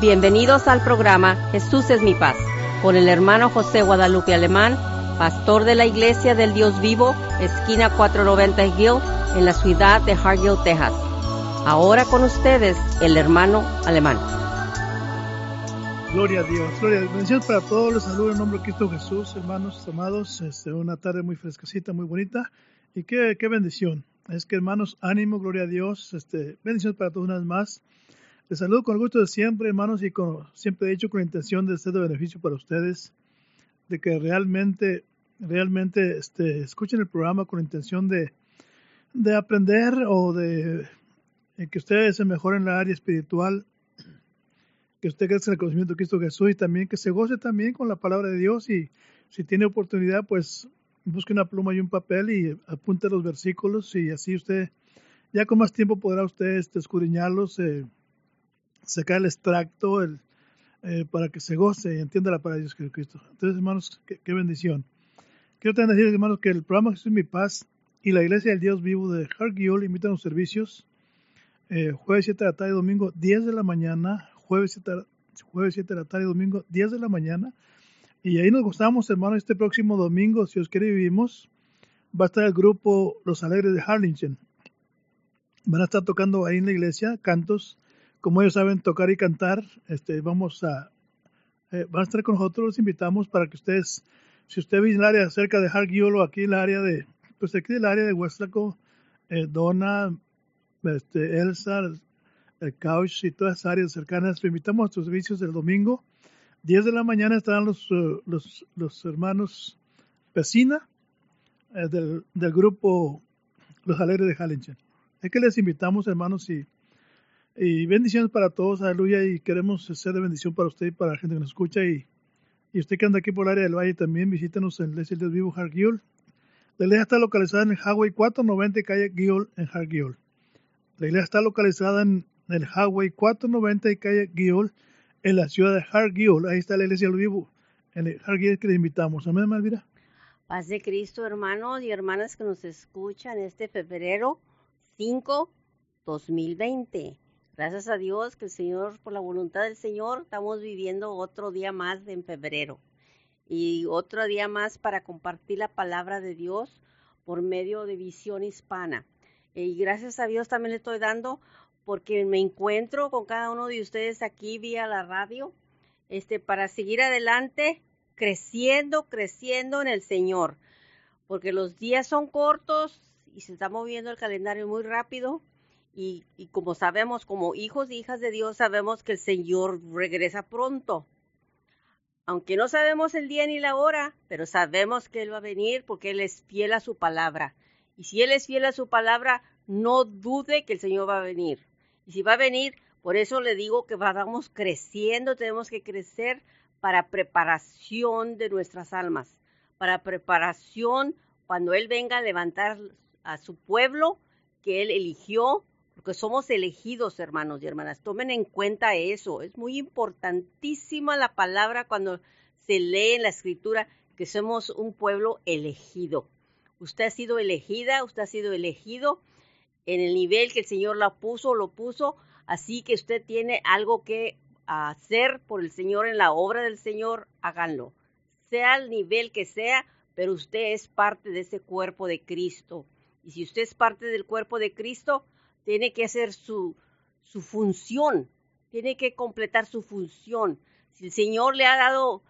Bienvenidos al programa Jesús es mi paz, con el hermano José Guadalupe Alemán, pastor de la Iglesia del Dios Vivo, esquina 490 Hill, en la ciudad de Hargill, Texas. Ahora con ustedes, el hermano Alemán. Gloria a Dios, gloria a Dios. Bendiciones para todos, les saludo en nombre de Cristo Jesús, hermanos amados. Este, una tarde muy frescasita, muy bonita. Y qué, qué bendición. Es que hermanos, ánimo, gloria a Dios. Este, bendiciones para todos una vez más. Les saludo con el gusto de siempre, hermanos, y como siempre he dicho con la intención de ser de beneficio para ustedes, de que realmente, realmente este, escuchen el programa con la intención de, de aprender o de, que ustedes se mejoren en la área espiritual, que usted crezca en el conocimiento de Cristo Jesús y también que se goce también con la palabra de Dios y si tiene oportunidad, pues busque una pluma y un papel y apunte los versículos y así usted, ya con más tiempo podrá usted este, escudriñarlos. Eh, sacar el extracto eh, para que se goce y entienda la palabra de Dios Jesucristo. Entonces, hermanos, qué, bendición. Quiero también decir, hermanos, que el programa Jesús es mi paz y la Iglesia del Dios Vivo de Hargiol invitan los servicios eh, jueves 7 de la tarde domingo 10 de la mañana, jueves 7, jueves 7 de la tarde domingo 10 de la mañana. Y ahí nos gustamos, hermanos, este próximo domingo, si os quiere vivimos, va a estar el grupo Los Alegres de Harlingen. Van a estar tocando ahí en la iglesia cantos como ellos saben tocar y cantar, este, vamos a, eh, van a estar con nosotros, los invitamos para que ustedes, si usted vive en el área cerca de Hargiol o aquí en el área de, pues aquí el área de Hueslaco, eh, Dona, este, Elsa, el Couch y todas las áreas cercanas, lo invitamos a nuestros servicios del domingo. 10 de la mañana estarán los, uh, los, los, hermanos Vecina eh, del, del, grupo Los Alegres de Hallington. Es que les invitamos, hermanos, y y bendiciones para todos, aleluya, y queremos ser de bendición para usted y para la gente que nos escucha. Y, y usted que anda aquí por el área del valle también, visítenos en iglesia del Vivo Hargiol. La iglesia está localizada en el Highway 490, calle Giol, en Hargiol. La iglesia está localizada en el Highway 490 y calle Giol, en la ciudad de Hargiol. Ahí está la iglesia del Vivo, en el Hargiol que le invitamos. Amén, Malvira. Paz de Cristo, hermanos y hermanas que nos escuchan este febrero 5, 2020. Gracias a Dios que el Señor, por la voluntad del Señor, estamos viviendo otro día más en febrero y otro día más para compartir la palabra de Dios por medio de Visión Hispana. Y gracias a Dios también le estoy dando porque me encuentro con cada uno de ustedes aquí vía la radio, este, para seguir adelante, creciendo, creciendo en el Señor, porque los días son cortos y se está moviendo el calendario muy rápido y, como sabemos, como hijos e hijas de Dios, sabemos que el Señor regresa pronto. Aunque no sabemos el día ni la hora, pero sabemos que Él va a venir porque Él es fiel a su palabra. Y si Él es fiel a su palabra, no dude que el Señor va a venir. Y si va a venir, por eso le digo que vamos creciendo, tenemos que crecer para preparación de nuestras almas, para preparación cuando Él venga a levantar a su pueblo que Él eligió porque somos elegidos, hermanos y hermanas. Tomen en cuenta eso. Es muy importantísima la palabra cuando se lee en la escritura que somos un pueblo elegido. Usted ha sido elegida, usted ha sido elegido en el nivel que el Señor la puso, lo puso, así que usted tiene algo que hacer por el Señor en la obra del Señor, háganlo. Sea el nivel que sea, pero usted es parte de ese cuerpo de Cristo. Y si usted es parte del cuerpo de Cristo, tiene que hacer su, su función, tiene que completar su función. Si el Señor le ha dado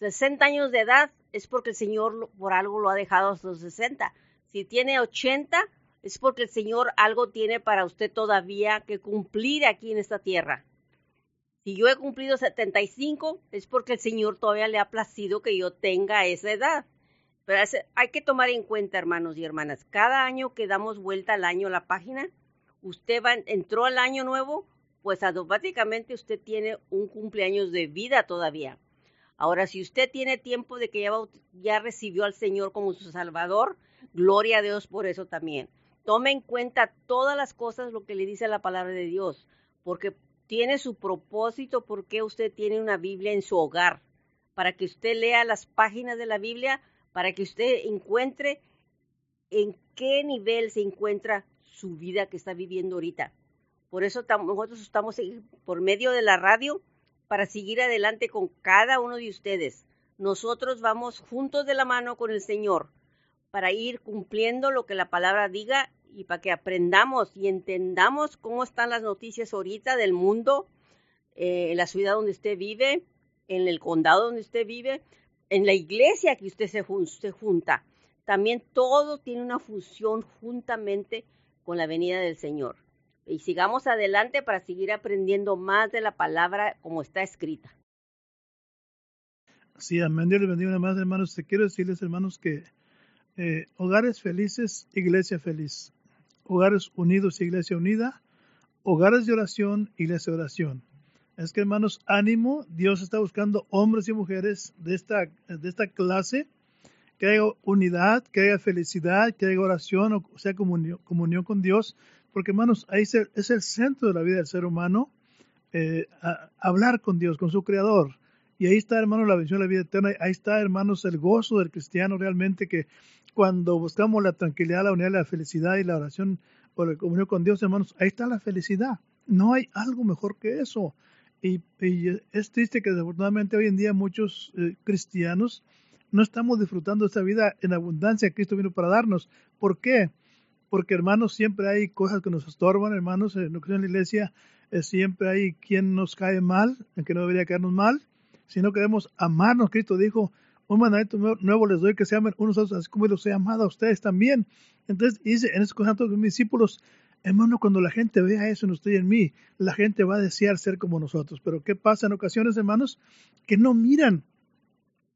60 años de edad, es porque el Señor por algo lo ha dejado a los 60. Si tiene 80, es porque el Señor algo tiene para usted todavía que cumplir aquí en esta tierra. Si yo he cumplido 75, es porque el Señor todavía le ha placido que yo tenga esa edad. Pero hay que tomar en cuenta, hermanos y hermanas, cada año que damos vuelta al año la página, usted entró al año nuevo, pues automáticamente usted tiene un cumpleaños de vida todavía. Ahora, si usted tiene tiempo de que ya, ya recibió al Señor como su Salvador, gloria a Dios por eso también. Tome en cuenta todas las cosas, lo que le dice la palabra de Dios, porque tiene su propósito, porque usted tiene una Biblia en su hogar, para que usted lea las páginas de la Biblia, para que usted encuentre en qué nivel se encuentra su vida que está viviendo ahorita. Por eso nosotros estamos por medio de la radio, para seguir adelante con cada uno de ustedes. Nosotros vamos juntos de la mano con el Señor para ir cumpliendo lo que la palabra diga y para que aprendamos y entendamos cómo están las noticias ahorita del mundo, eh, en la ciudad donde usted vive, en el condado donde usted vive, en la iglesia que usted se, se junta. También todo tiene una fusión juntamente con la venida del Señor. Y sigamos adelante para seguir aprendiendo más de la palabra como está escrita. Sí, amén. Dios les bendiga una más, hermanos. Te quiero decirles, hermanos, que eh, hogares felices, iglesia feliz. Hogares unidos, iglesia unida. Hogares de oración, iglesia de oración. Es que, hermanos, ánimo. Dios está buscando hombres y mujeres de esta, de esta clase que haya unidad, que haya felicidad, que haya oración, o sea, comunión, con Dios, porque hermanos, ahí es el, centro de la vida del ser humano, eh, hablar con Dios, con su Creador. Y ahí está, hermanos, la bendición de la vida eterna, ahí está, hermanos, el gozo del cristiano realmente que cuando buscamos la tranquilidad, la unidad, la felicidad y la oración por la comunión con Dios, hermanos, ahí está la felicidad. No hay algo mejor que eso. Y, es triste que desafortunadamente hoy en día muchos eh, cristianos no estamos disfrutando esta vida en abundancia que Cristo vino para darnos. ¿Por qué? Porque, hermanos, siempre hay cosas que nos estorban, hermanos, en la iglesia eh, siempre hay quien nos cae mal, en que no debería caernos mal. Si no queremos amarnos, Cristo dijo, un mandamiento nuevo les doy que se amen unos a otros, así como los he amado a ustedes también. Entonces dice en ese conjunto de mis discípulos, hermano, cuando la gente vea eso en usted y en mí, la gente va a desear ser como nosotros. Pero ¿qué pasa en ocasiones, hermanos? Que no miran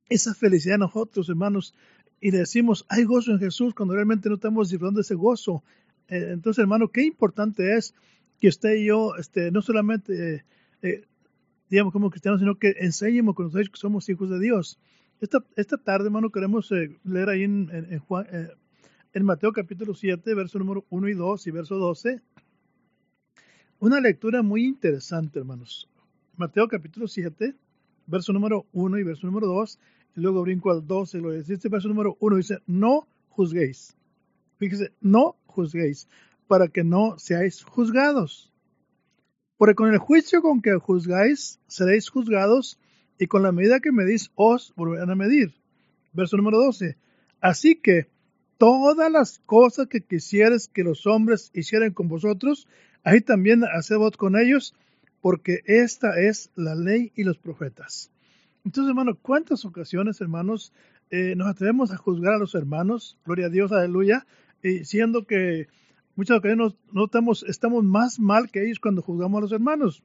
esa felicidad nosotros, hermanos, y decimos, hay gozo en Jesús cuando realmente no estamos disfrutando de ese gozo. Eh, entonces, hermano, qué importante es que usted y yo, este, no solamente, eh, digamos, como cristianos, sino que enseñemos con nosotros que somos hijos de Dios. Esta, esta tarde, hermano, queremos eh, leer ahí en, en, Juan, en Mateo capítulo 7, verso número 1 y 2 y verso 12. Una lectura muy interesante, hermanos. Mateo capítulo 7, verso número 1 y verso número 2 y luego brinco al 12, lo dice, este verso número 1 dice, no juzguéis. Fíjese, no juzguéis, para que no seáis juzgados. Porque con el juicio con que juzgáis, seréis juzgados, y con la medida que medís, os volverán a medir. Verso número 12. Así que todas las cosas que quisieres que los hombres hicieran con vosotros, ahí también haced vos con ellos, porque esta es la ley y los profetas. Entonces, hermano, ¿cuántas ocasiones, hermanos, eh, nos atrevemos a juzgar a los hermanos? Gloria a Dios, aleluya. Y siendo que muchas ocasiones no estamos, estamos más mal que ellos cuando juzgamos a los hermanos.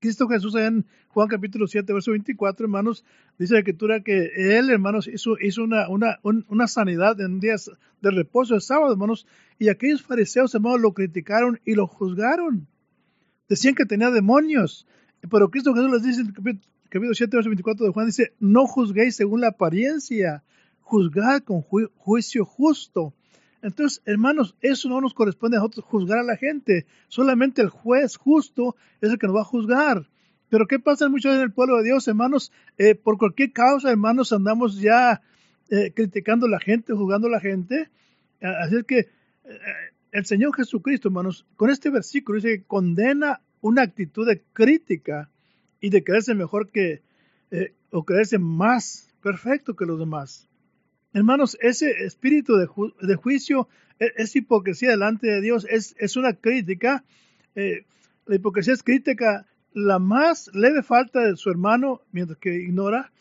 Cristo Jesús en Juan capítulo 7, verso 24, hermanos, dice la escritura que él, hermanos, hizo, hizo una, una, una sanidad en días de reposo, de sábado, hermanos, y aquellos fariseos, hermanos, lo criticaron y lo juzgaron. Decían que tenía demonios, pero Cristo Jesús les dice en capítulo 7, verso 24 de Juan dice, no juzguéis según la apariencia, juzgad con juicio justo. Entonces, hermanos, eso no nos corresponde a nosotros juzgar a la gente. Solamente el juez justo es el que nos va a juzgar. Pero ¿qué pasa mucho en el pueblo de Dios, hermanos? Eh, por cualquier causa, hermanos, andamos ya eh, criticando a la gente, juzgando a la gente. Así es que eh, el Señor Jesucristo, hermanos, con este versículo dice que condena una actitud de crítica y de creerse mejor que, eh, o creerse más perfecto que los demás. Hermanos, ese espíritu de, juicio e-, es, hipocresía delante de Dios, es, es una crítica. Eh, la hipocresía es crítica, la más leve falta de su hermano, mientras que ignora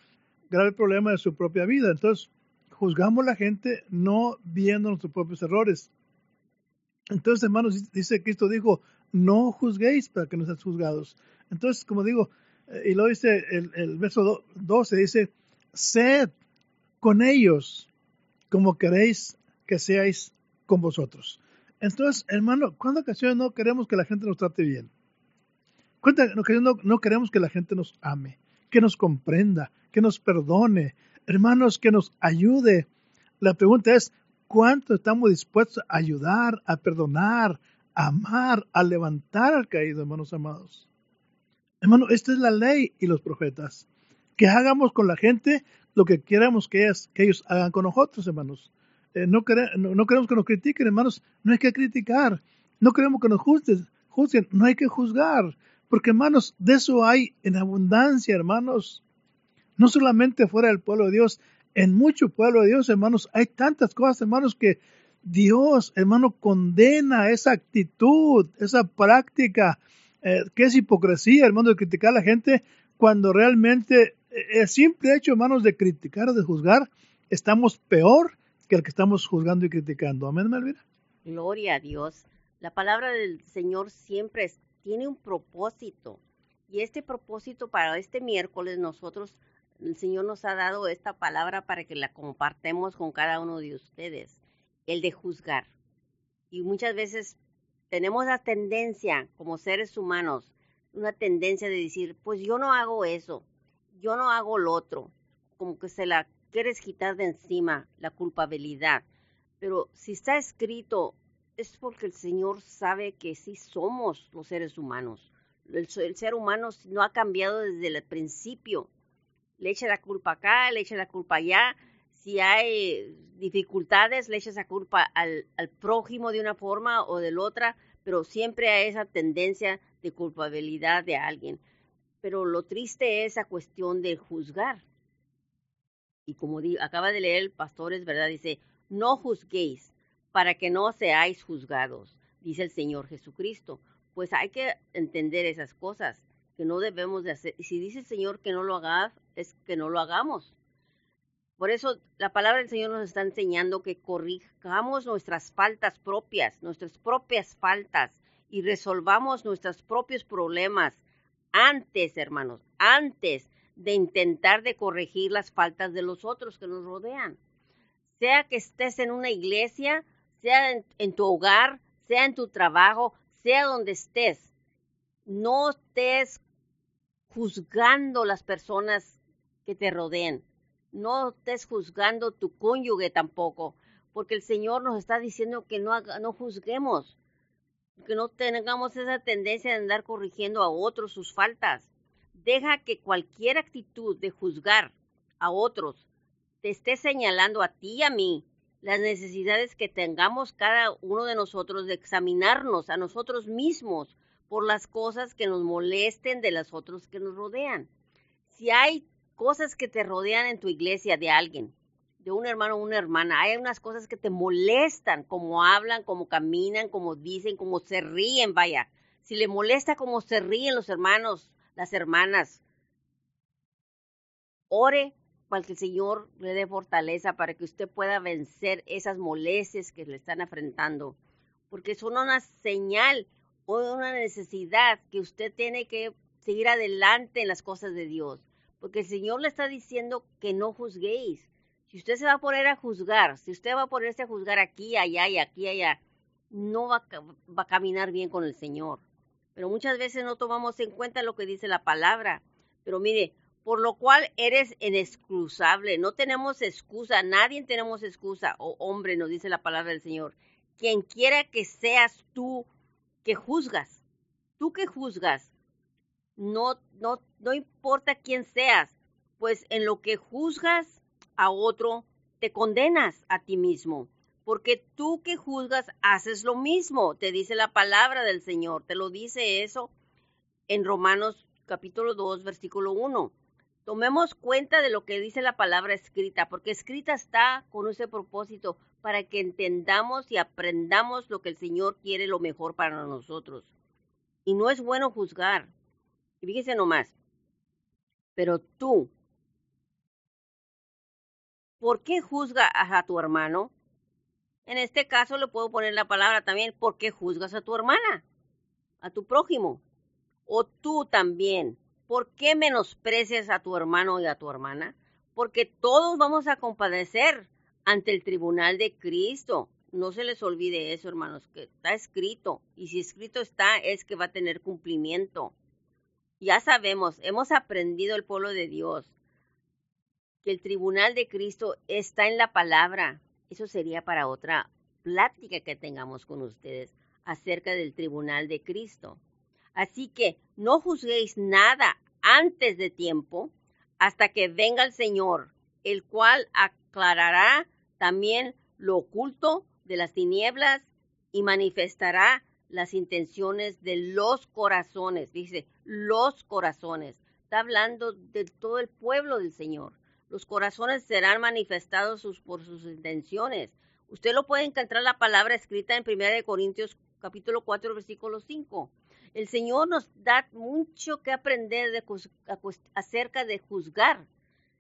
grave problema de su propia vida. Entonces, juzgamos a la gente no viendo nuestros propios errores. Entonces, hermanos, dice Cristo dijo, no juzguéis para que no seáis juzgados. Entonces, como digo, y lo dice el, verso 12, dice, sed con ellos como queréis que seáis con vosotros. Entonces, hermano, ¿cuántas ocasiones no queremos que la gente nos trate bien? ¿Cuántas ocasiones no, queremos que la gente nos ame, que nos comprenda, que nos perdone? Hermanos, que nos ayude. La pregunta es, ¿cuánto estamos dispuestos a ayudar, a perdonar, a amar, a levantar al caído, hermanos amados? Hermano, esta es la ley y los profetas. Que hagamos con la gente lo que queramos que, ellos, hagan con nosotros, hermanos. Eh, no, queremos que nos critiquen, hermanos. No hay que criticar. No queremos que nos juzguen, juzguen. No hay que juzgar. Porque hermanos, de eso hay en abundancia, hermanos. No solamente fuera del pueblo de Dios, en mucho pueblo de Dios, hermanos, hay tantas cosas, hermanos, que Dios, hermano, condena esa actitud, esa práctica, eh, que es hipocresía, hermano, de criticar a la gente cuando realmente eh, el simple hecho, hermanos, de criticar o de juzgar, estamos peor que el que estamos juzgando y criticando. Amén, Melvira. Gloria a Dios. La palabra del Señor siempre tiene un propósito. Y este propósito para este miércoles nosotros, el Señor nos ha dado esta palabra para que la compartamos con cada uno de ustedes, el de juzgar. Y muchas veces tenemos la tendencia como seres humanos, una tendencia de decir, pues yo no hago eso, yo no hago lo otro, como que se la quieres quitar de encima, la culpabilidad. Pero si está escrito, es porque el Señor sabe que sí somos los seres humanos. El, ser humano no ha cambiado desde el principio. Le echa la culpa acá, le echa la culpa allá. Si hay dificultades, le echa esa culpa al, prójimo de una forma o de otra, pero siempre hay esa tendencia de culpabilidad de alguien. Pero lo triste es esa cuestión de juzgar. Y como acaba de leer el pastor, es verdad, dice, no juzguéis para que no seáis juzgados, dice el Señor Jesucristo. Pues hay que entender esas cosas que no debemos de hacer. Y si dice el Señor que no lo hagas, es que no lo hagamos. Por eso la palabra del Señor nos está enseñando que corrijamos nuestras faltas propias, nuestras propias faltas, y resolvamos nuestros propios problemas antes, hermanos, antes de intentar de corregir las faltas de los otros que nos rodean. Sea que estés en una iglesia, sea en, tu hogar, sea en tu trabajo, sea donde estés, no estés juzgando las personas que te rodeen. No estés juzgando tu cónyuge tampoco, porque el Señor nos está diciendo que no, no juzguemos que no tengamos esa tendencia de andar corrigiendo a otros sus faltas. Deja que cualquier actitud de juzgar a otros te esté señalando a ti y a mí las necesidades que tengamos cada uno de nosotros de examinarnos a nosotros mismos por las cosas que nos molesten de las otros que nos rodean. Si hay cosas que te rodean en tu iglesia de alguien, de un hermano o una hermana, hay unas cosas que te molestan, como hablan, como caminan, como dicen, como se ríen, vaya. Si le molesta cómo se ríen los hermanos, las hermanas, ore para que el Señor le dé fortaleza para que usted pueda vencer esas molestias que le están enfrentando. Porque son una señal o una necesidad que usted tiene que seguir adelante en las cosas de Dios. Porque el Señor le está diciendo que no juzguéis, si usted se va a poner a juzgar, si usted va a ponerse a juzgar aquí, allá y aquí, allá, no va, a caminar bien con el Señor. Pero muchas veces no tomamos en cuenta lo que dice la palabra. Pero mire, por lo cual eres inexcusable. No tenemos excusa, nadie tenemos excusa. Oh, hombre, nos dice la palabra del Señor. Quien quiera que seas tú que juzgas, tú que juzgas, no, no, no importa quién seas, pues en lo que juzgas a otro, te condenas a ti mismo, porque tú que juzgas haces lo mismo, te dice la palabra del Señor, te lo dice eso en Romanos capítulo 2, versículo 1. Tomemos cuenta de lo que dice la palabra escrita, porque escrita está con ese propósito para que entendamos y aprendamos lo que el Señor quiere lo mejor para nosotros. Y no es bueno juzgar. Y fíjese nomás, pero tú, ¿por qué juzgas a tu hermano? En este caso le puedo poner la palabra también, ¿por qué juzgas a tu hermana? A tu prójimo. O tú también, ¿por qué menosprecias a tu hermano y a tu hermana? Porque todos vamos a compadecer ante el tribunal de Cristo. No se les olvide eso, hermanos, que está escrito. Y si escrito está, es que va a tener cumplimiento. Ya sabemos, hemos aprendido el pueblo de Dios que el tribunal de Cristo está en la palabra. Eso sería para otra plática que tengamos con ustedes acerca del tribunal de Cristo. Así que no juzguéis nada antes de tiempo hasta que venga el Señor, el cual aclarará también lo oculto de las tinieblas y manifestará las intenciones de los corazones. Dice, los corazones. Está hablando de todo el pueblo del Señor. Los corazones serán manifestados por sus intenciones. Usted lo puede encontrar la palabra escrita en 1 Corintios capítulo 4, versículo 5. El Señor nos da mucho que aprender de, acerca de juzgar.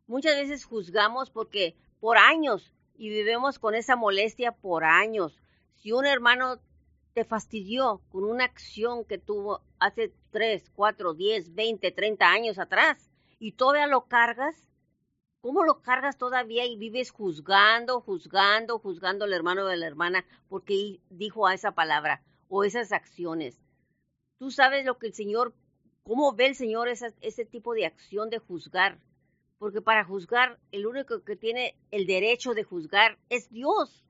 Muchas veces juzgamos porque por años y vivimos con esa molestia por años. Si un hermano te fastidió con una acción que tuvo hace 3, 4, 10, 20, 30 años atrás y todavía lo cargas, ¿cómo lo cargas todavía y vives juzgando, juzgando, juzgando al hermano o la hermana porque dijo esa palabra o esas acciones? Tú sabes lo que el Señor, cómo ve el Señor ese tipo de acción de juzgar. Porque para juzgar, el único que tiene el derecho de juzgar es Dios.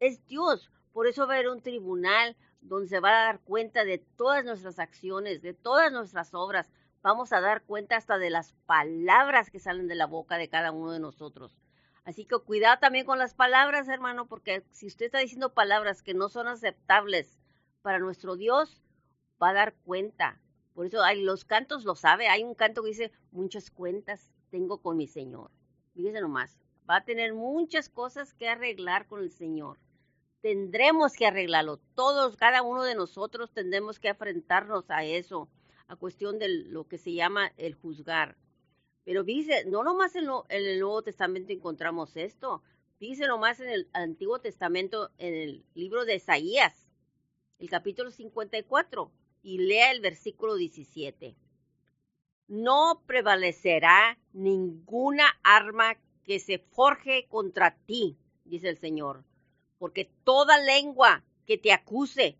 Es Dios. Por eso va a haber un tribunal donde se va a dar cuenta de todas nuestras acciones, de todas nuestras obras. Vamos a dar cuenta hasta de las palabras que salen de la boca de cada uno de nosotros. Así que cuidado también con las palabras, hermano, porque si usted está diciendo palabras que no son aceptables para nuestro Dios, va a dar cuenta. Por eso hay, los cantos lo sabe. Hay un canto que dice, muchas cuentas tengo con mi Señor. Fíjese nomás, va a tener muchas cosas que arreglar con el Señor. Tendremos que arreglarlo. Todos, cada uno de nosotros tendremos que enfrentarnos a eso, a cuestión de lo que se llama el juzgar. Pero dice, no nomás en, en el Nuevo Testamento encontramos esto. Dice nomás en el Antiguo Testamento, en el libro de Isaías, el capítulo 54 y lea el versículo 17. No prevalecerá ninguna arma que se forje contra ti, dice el Señor, porque toda lengua que te acuse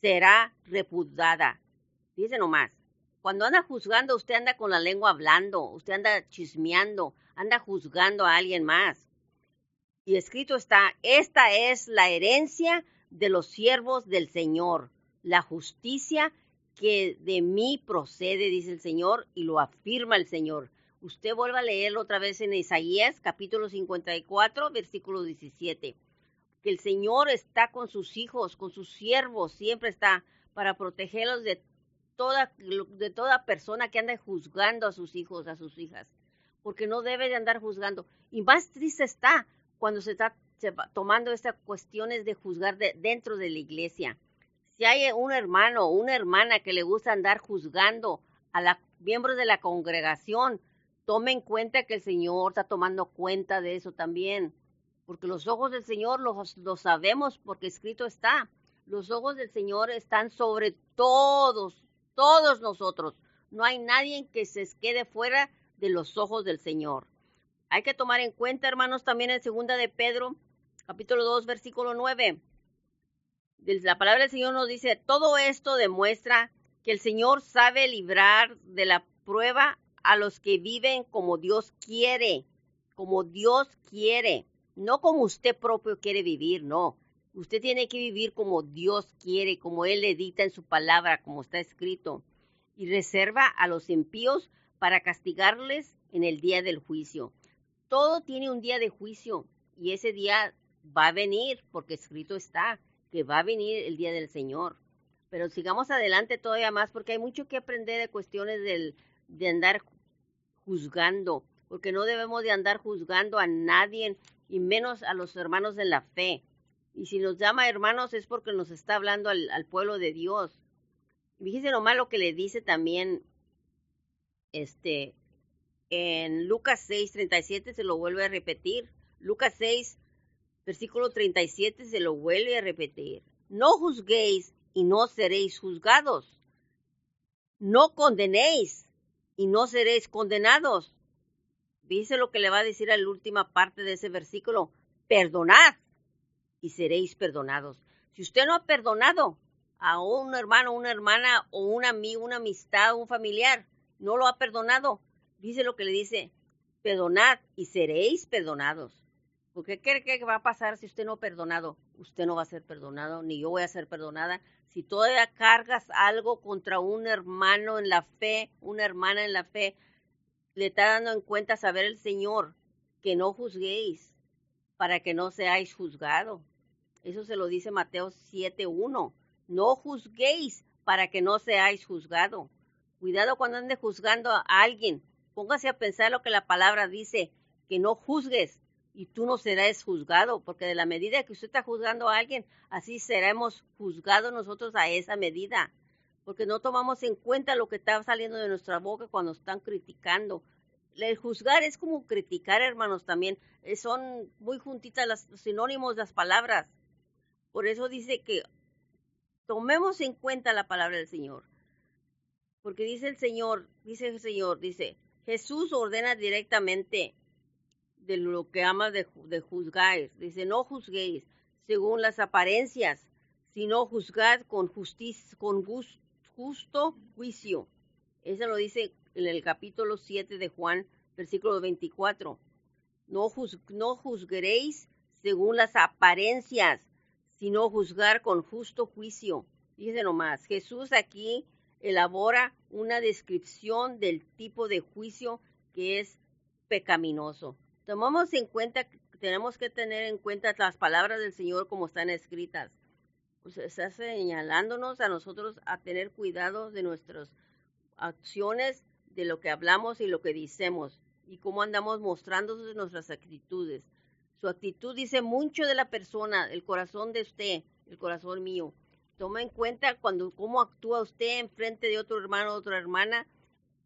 será repudiada. Dice nomás, cuando anda juzgando, usted anda con la lengua hablando, usted anda chismeando, anda juzgando a alguien más. Y escrito está, esta es la herencia de los siervos del Señor, la justicia que de mí procede, dice el Señor, y lo afirma el Señor. Usted vuelva a leerlo otra vez en Isaías, capítulo 54, versículo 17. Que el Señor está con sus hijos, con sus siervos, siempre está para protegerlos de toda, de toda persona que anda juzgando a sus hijos, a sus hijas. Porque no debe de andar juzgando. Y más triste está cuando se está tomando estas cuestiones de juzgar dentro de la iglesia. Si hay un hermano o una hermana que le gusta andar juzgando a los miembros de la congregación, tome en cuenta que el Señor está tomando cuenta de eso también. Porque los ojos del Señor los, sabemos porque escrito está. Los ojos del Señor están sobre todos, todos nosotros. No hay nadie que se quede fuera de los ojos del Señor. Hay que tomar en cuenta, hermanos, también en segunda de Pedro, capítulo 2, versículo 9. La palabra del Señor nos dice, todo esto demuestra que el Señor sabe librar de la prueba a los que viven como Dios quiere, como Dios quiere, no como usted propio quiere vivir, no. Usted tiene que vivir como Dios quiere, como Él edita en su palabra, como está escrito, y reserva a los impíos para castigarles en el día del juicio. Todo tiene un día de juicio y ese día va a venir, porque escrito está que va a venir el día del Señor. Pero sigamos adelante todavía más, porque hay mucho que aprender de cuestiones del, de andar juzgando, porque no debemos de andar juzgando a nadie, y menos a los hermanos de la fe. Y si nos llama hermanos es porque nos está hablando al, pueblo de Dios. Fíjese nomás lo que le dice también este en Lucas 6, 37 se lo vuelve a repetir. Lucas 6, Versículo 37 se lo vuelve a repetir. No juzguéis y no seréis juzgados. No condenéis y no seréis condenados. Dice lo que le va a decir a la última parte de ese versículo. Perdonad y seréis perdonados. Si usted no ha perdonado a un hermano, una hermana o un amigo, una amistad, un familiar, no lo ha perdonado, dice lo que le dice, perdonad y seréis perdonados. Porque ¿qué que va a pasar si usted no ha perdonado? Usted no va a ser perdonado, ni yo voy a ser perdonada. Si todavía cargas algo contra un hermano en la fe, una hermana en la fe, le está dando en cuenta saber el Señor que no juzguéis para que no seáis juzgados. Eso se lo dice Mateo 7.1. No juzguéis para que no seáis juzgados. Cuidado cuando ande juzgando a alguien. Póngase a pensar lo que la palabra dice, que no juzgues y tú no serás juzgado, porque de la medida que usted está juzgando a alguien, así seremos juzgados nosotros a esa medida, porque no tomamos en cuenta lo que está saliendo de nuestra boca cuando están criticando. El juzgar es como criticar, hermanos, también. Eh, son muy juntitas los sinónimos las palabras. Por eso dice que tomemos en cuenta la palabra del Señor. Porque dice el Señor, dice el Señor, dice, Jesús ordena directamente de lo que ama de, de. Dice, no juzguéis según las apariencias, sino juzgad con justicia, con justo juicio. Eso lo dice en el capítulo 7 de Juan, versículo 24. No, juzguéis según las apariencias, sino juzgar con justo juicio. Dice nomás, Jesús aquí elabora una descripción del tipo de juicio que es pecaminoso. Tomamos en cuenta, tenemos que tener en cuenta las palabras del Señor como están escritas. Pues está señalándonos a nosotros a tener cuidado de nuestras acciones, de lo que hablamos y lo que decimos y cómo andamos mostrando nuestras actitudes. Su actitud dice mucho de la persona, el corazón de usted, el corazón mío. Toma en cuenta cuando cómo actúa usted en frente de otro hermano otra hermana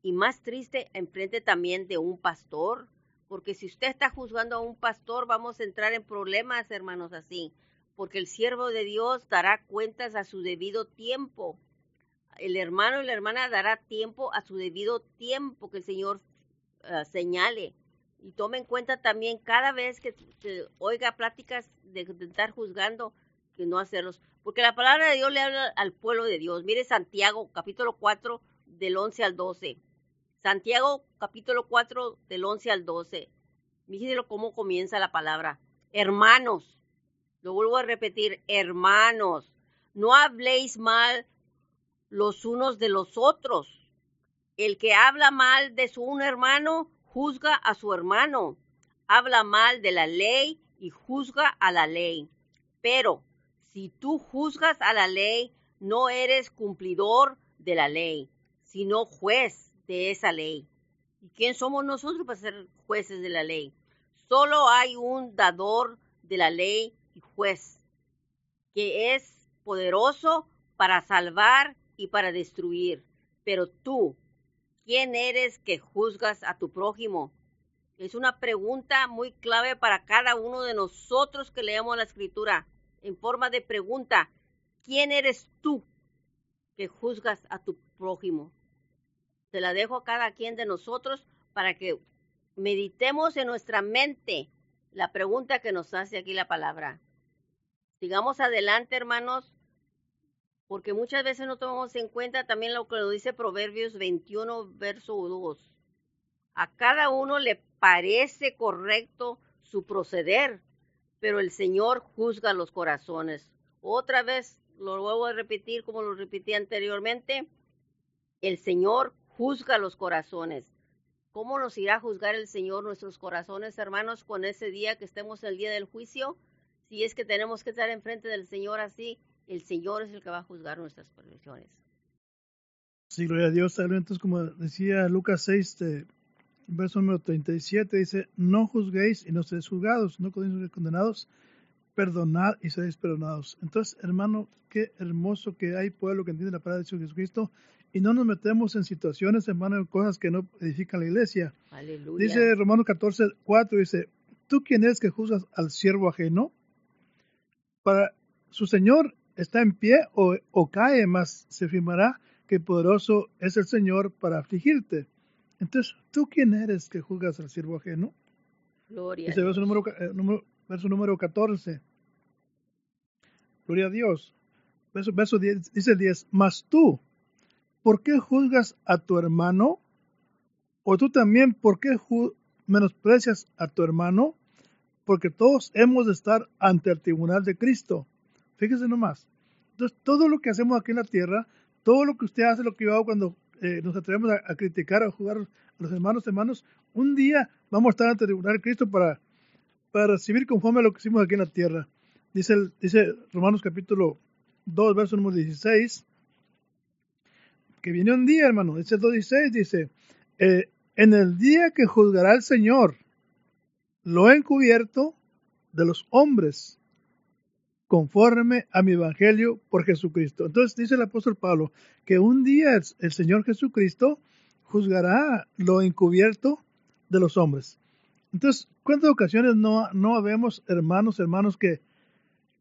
y más triste en frente también de un pastor, porque si usted está juzgando a un pastor vamos a entrar en problemas, hermanos, así, porque el siervo de Dios dará cuentas a su debido tiempo. El hermano y la hermana dará tiempo a su debido tiempo que el Señor uh, señale. Y tome en cuenta también cada vez que, oiga pláticas de, estar juzgando, que no hacerlos. Porque la palabra de Dios le habla al pueblo de Dios. Mire Santiago, capítulo 4, del 11 al 12. Santiago, capítulo 4, del 11 al 12. Fíjense cómo comienza la palabra. Hermanos, lo vuelvo a repetir, hermanos, no habléis mal los unos de los otros. El que habla mal de su un hermano, juzga a su hermano. Habla mal de la ley y juzga a la ley. Pero si tú juzgas a la ley, no eres cumplidor de la ley, sino juez de esa ley. ¿Y quién somos nosotros para ser jueces de la ley? Solo hay un dador de la ley y juez, que es poderoso para salvar y para destruir. Pero tú, ¿quién eres que juzgas a tu prójimo? Es una pregunta muy clave para cada uno de nosotros que leemos la escritura en forma de pregunta, ¿quién eres tú que juzgas a tu prójimo? Se la dejo a cada quien de nosotros para que meditemos en nuestra mente la pregunta que nos hace aquí la palabra. Sigamos adelante, hermanos, porque muchas veces no tomamos en cuenta también lo que nos dice Proverbios 21, verso 2. A cada uno le parece correcto su proceder, pero el Señor juzga los corazones. Otra vez, lo vuelvo a repetir como lo repetí anteriormente, el Señor juzga los corazones. ¿Cómo nos irá a juzgar el Señor nuestros corazones, hermanos, con ese día que estemos el día del juicio? Si es que tenemos que estar enfrente del Señor así, el Señor es el que va a juzgar nuestras perversiones. Sí, gloria a Dios. Entonces, como decía Lucas 6, verso número 37 dice, no juzguéis y no seréis juzgados, no condenados, perdonad y seréis perdonados. Entonces, hermano, qué hermoso que hay pueblo que entiende la palabra de Jesucristo y no nos metemos en situaciones, hermano, en cosas que no edifican la iglesia. Aleluya. Dice Romanos 14, 4, dice, ¿tú quién eres que juzgas al siervo ajeno? Para su Señor está en pie o, o cae, más se afirmará que poderoso es el Señor para afligirte. Entonces, ¿tú quién eres que juzgas al siervo ajeno? Gloria. Verso número, eh, número, verso número 14. Gloria a Dios. Verso, verso 10, dice 10. Mas tú, ¿por qué juzgas a tu hermano? ¿O tú también, por qué menosprecias a tu hermano? Porque todos hemos de estar ante el tribunal de Cristo. Fíjese nomás. Entonces, todo lo que hacemos aquí en la tierra, todo lo que usted hace, lo que yo hago cuando eh, nos atrevemos a, criticar, a jugar a los hermanos, hermanos, un día vamos a estar ante el tribunal de Cristo para, para recibir conforme a lo que hicimos aquí en la tierra. Dice, dice Romanos capítulo 2, verso número 16, que viene un día, hermano, dice el 2.16, dice, eh, en el día que juzgará el Señor lo encubierto de los hombres, conforme a mi evangelio por Jesucristo. Entonces dice el apóstol Pablo que un día el, Señor Jesucristo juzgará lo encubierto de los hombres. Entonces, ¿cuántas ocasiones no, no vemos hermanos, hermanos que,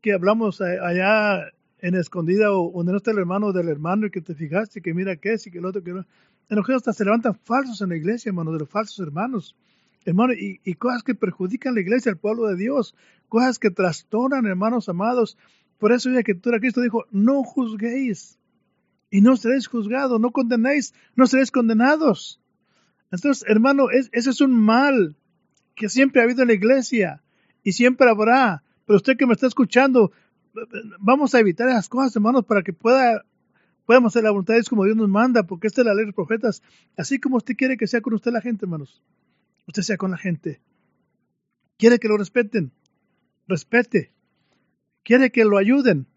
que hablamos allá en escondida o donde no está el hermano del hermano y que te fijaste que mira qué es y que el otro que no? En ocasiones hasta se levantan falsos en la iglesia, hermano, de los falsos hermanos hermano, y, cosas que perjudican la iglesia, el pueblo de Dios, cosas que trastornan, hermanos amados. Por eso la escritura Cristo dijo, no juzguéis y no seréis juzgados, no condenéis, no seréis condenados. Entonces, hermano, ese es un mal que siempre ha habido en la iglesia y siempre habrá. Pero usted que me está escuchando, vamos a evitar esas cosas, hermanos, para que pueda hacer la voluntad de Dios como Dios nos manda, porque esta es la ley de los profetas, así como usted quiere que sea con usted la gente, hermanos usted sea con la gente. Quiere que lo respeten, respete. Quiere que lo ayuden,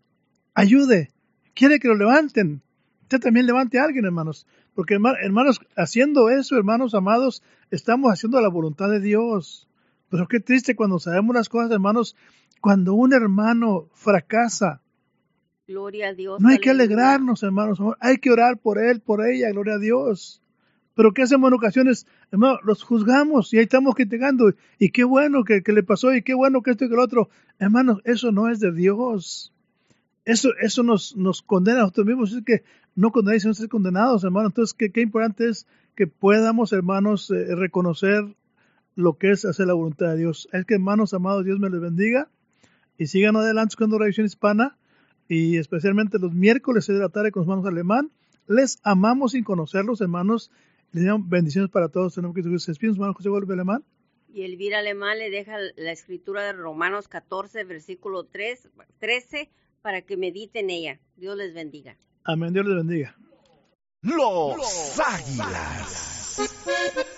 ayude. Quiere que lo levanten. Usted también levante a alguien, hermanos. Porque, hermanos, haciendo eso, hermanos amados, estamos haciendo la voluntad de Dios. Pero qué triste cuando sabemos las cosas, hermanos, cuando un hermano fracasa. Gloria a Dios. No hay que alegrarnos, hermanos. Hay que orar por él, por ella, gloria a Dios. Pero ¿qué hacemos en ocasiones? Hermano, los juzgamos y ahí estamos criticando. Y qué bueno que, le pasó y qué bueno que esto y que lo otro. Hermanos, eso no es de Dios. Eso, eso nos, nos condena a nosotros mismos. Es que no condenáis, sino ser condenados, hermanos. Entonces, qué, qué importante es que podamos, hermanos, eh, reconocer lo que es hacer la voluntad de Dios. Es que, hermanos amados, Dios me les bendiga. Y sigan adelante buscando Revisión Hispana. Y especialmente los miércoles de la tarde con los hermanos alemán. Les amamos sin conocerlos, hermanos le damos bendiciones para todos. Tenemos que se despide, hermano José Vuelve Alemán. Y Elvira Alemán le deja la escritura de Romanos 14, versículo 3, 13, para que mediten ella. Dios les bendiga. Amén, Dios les bendiga. Los Águilas. a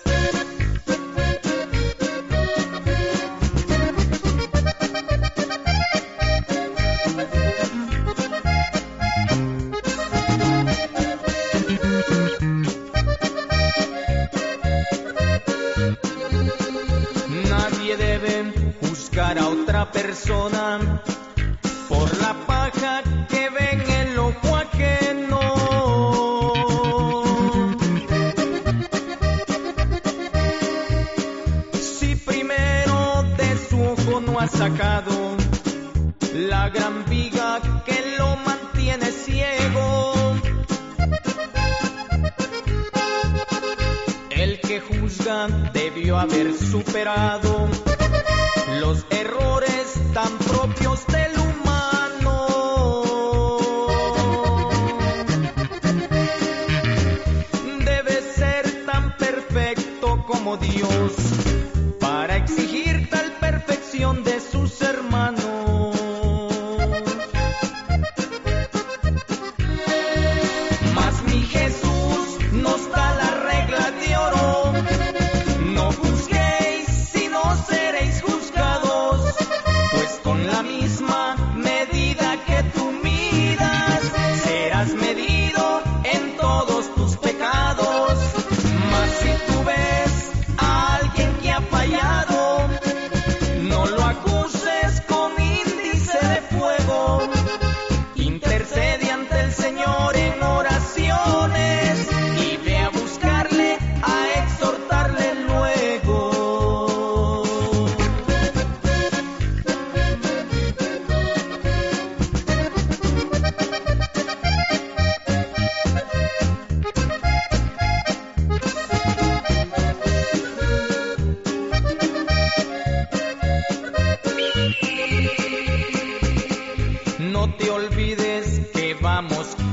persona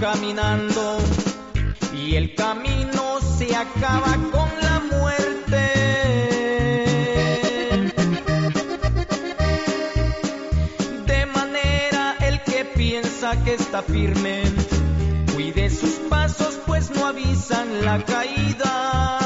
caminando y el camino se acaba con la muerte. De manera el que piensa que está firme, cuide sus pasos pues no avisan la caída.